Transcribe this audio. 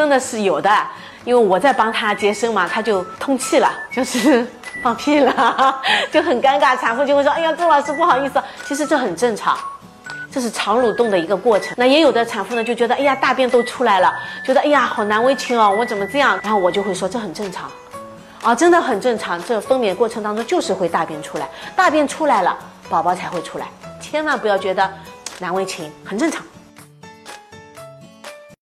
真的是有的，因为我在帮她接生嘛，她就通气了，就是放屁了，就很尴尬。产妇就会说：“哎呀，周老师不好意思。”其实这很正常，这是肠蠕动的一个过程。那也有的产妇呢就觉得：“哎呀，大便都出来了，觉得哎呀好难为情哦，我怎么这样？”然后我就会说：“这很正常，啊，真的很正常。这分娩过程当中就是会大便出来，大便出来了，宝宝才会出来，千万不要觉得难为情，很正常。”